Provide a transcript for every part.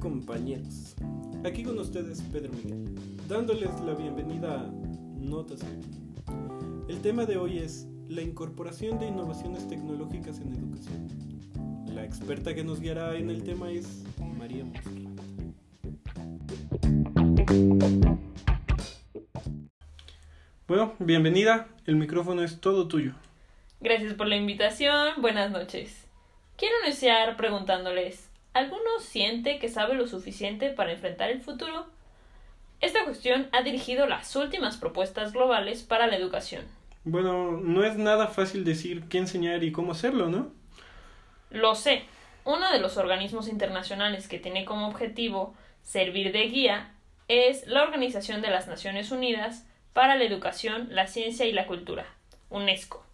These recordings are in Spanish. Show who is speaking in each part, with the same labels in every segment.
Speaker 1: compañeros? Aquí con ustedes Pedro Miguel, dándoles la bienvenida a Notas. El tema de hoy es la incorporación de innovaciones tecnológicas en educación. La experta que nos guiará en el tema es María Monserrat. Bueno, bienvenida, el micrófono es todo tuyo.
Speaker 2: Gracias por la invitación, buenas noches. Quiero iniciar preguntándoles, ¿alguno siente que sabe lo suficiente para enfrentar el futuro? Esta cuestión ha dirigido las últimas propuestas globales para la educación.
Speaker 1: Bueno, no es nada fácil decir qué enseñar y cómo hacerlo, ¿no?
Speaker 2: Lo sé. Uno de los organismos internacionales que tiene como objetivo servir de guía es la Organización de las Naciones Unidas para la Educación, la Ciencia y la Cultura, UNESCO.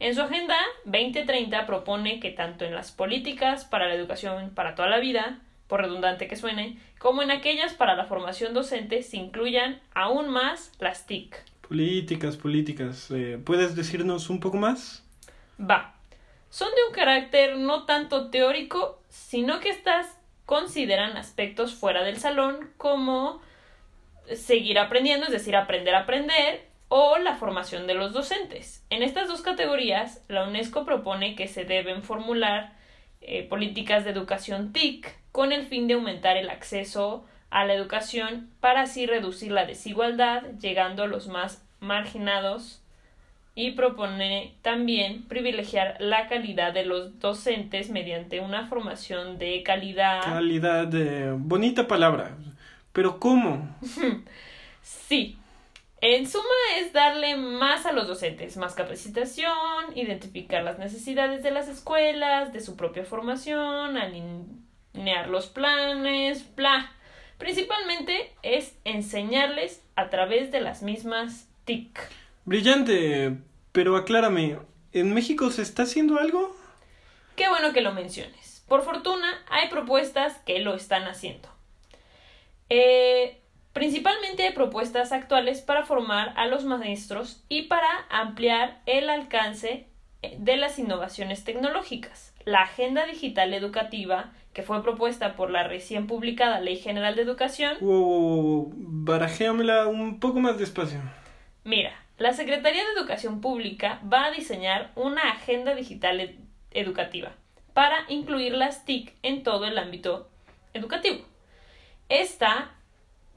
Speaker 2: En su Agenda 2030 propone que tanto en las políticas para la educación para toda la vida, por redundante que suene, como en aquellas para la formación docente se incluyan aún más las TIC.
Speaker 1: Políticas, políticas. Eh, ¿Puedes decirnos un poco más?
Speaker 2: Va. Son de un carácter no tanto teórico, sino que estas consideran aspectos fuera del salón como seguir aprendiendo, es decir, aprender a aprender, o la formación de los docentes. En estas dos categorías, la UNESCO propone que se deben formular eh, políticas de educación TIC con el fin de aumentar el acceso a la educación para así reducir la desigualdad, llegando a los más marginados y propone también privilegiar la calidad de los docentes mediante una formación de calidad.
Speaker 1: Calidad, de... bonita palabra. Pero ¿cómo?
Speaker 2: sí. En suma es darle más a los docentes, más capacitación, identificar las necesidades de las escuelas, de su propia formación, alinear los planes, bla. Principalmente es enseñarles a través de las mismas TIC.
Speaker 1: Brillante, pero aclárame, ¿en México se está haciendo algo?
Speaker 2: Qué bueno que lo menciones. Por fortuna, hay propuestas que lo están haciendo. Eh, principalmente hay propuestas actuales para formar a los maestros y para ampliar el alcance de las innovaciones tecnológicas. La Agenda Digital Educativa, que fue propuesta por la recién publicada Ley General de Educación.
Speaker 1: Wow, barajéamela un poco más despacio.
Speaker 2: Mira, la Secretaría de Educación Pública va a diseñar una agenda digital educativa para incluir las TIC en todo el ámbito educativo. Esta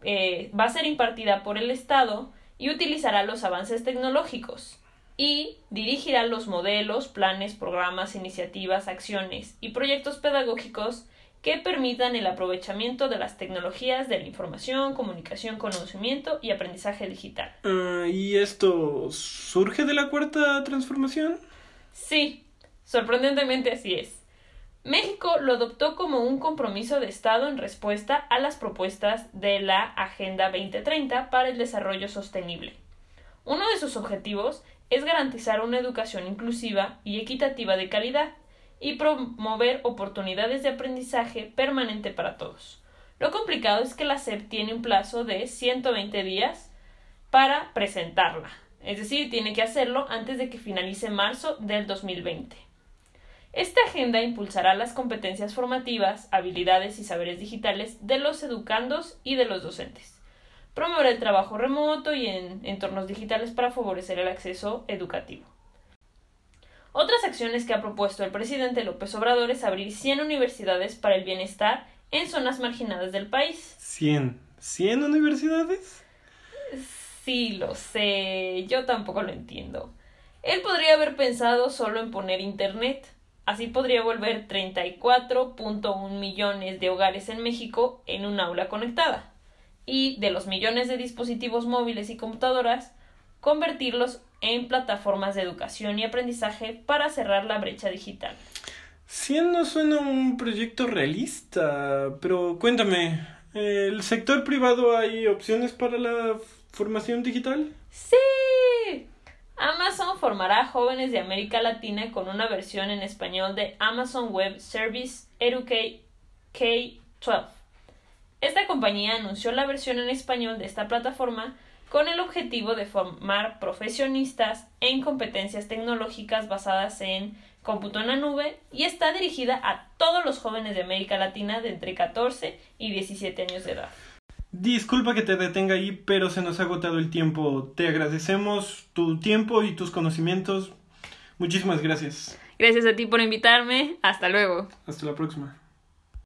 Speaker 2: eh, va a ser impartida por el Estado y utilizará los avances tecnológicos y dirigirá los modelos, planes, programas, iniciativas, acciones y proyectos pedagógicos que permitan el aprovechamiento de las tecnologías de la información, comunicación, conocimiento y aprendizaje digital.
Speaker 1: Ah, ¿Y esto surge de la cuarta transformación?
Speaker 2: Sí, sorprendentemente así es. México lo adoptó como un compromiso de Estado en respuesta a las propuestas de la Agenda 2030 para el Desarrollo Sostenible. Uno de sus objetivos es garantizar una educación inclusiva y equitativa de calidad y promover oportunidades de aprendizaje permanente para todos. Lo complicado es que la SEP tiene un plazo de 120 días para presentarla, es decir, tiene que hacerlo antes de que finalice marzo del 2020. Esta agenda impulsará las competencias formativas, habilidades y saberes digitales de los educandos y de los docentes. Promoverá el trabajo remoto y en entornos digitales para favorecer el acceso educativo. Otras acciones que ha propuesto el presidente López Obrador es abrir 100 universidades para el bienestar en zonas marginadas del país.
Speaker 1: ¿100? ¿100 universidades?
Speaker 2: Sí, lo sé. Yo tampoco lo entiendo. Él podría haber pensado solo en poner Internet, Así podría volver 34.1 millones de hogares en México en un aula conectada y de los millones de dispositivos móviles y computadoras, convertirlos en plataformas de educación y aprendizaje para cerrar la brecha digital.
Speaker 1: Sí, no suena un proyecto realista, pero cuéntame, ¿el sector privado hay opciones para la formación digital?
Speaker 2: Sí, Amazon formará jóvenes de América Latina con una versión en español de Amazon Web Service Educate K-12. Esta compañía anunció la versión en español de esta plataforma con el objetivo de formar profesionistas en competencias tecnológicas basadas en cómputo en la nube y está dirigida a todos los jóvenes de América Latina de entre 14 y 17 años de edad.
Speaker 1: Disculpa que te detenga ahí, pero se nos ha agotado el tiempo. Te agradecemos tu tiempo y tus conocimientos. Muchísimas gracias.
Speaker 2: Gracias a ti por invitarme. Hasta luego.
Speaker 1: Hasta la próxima.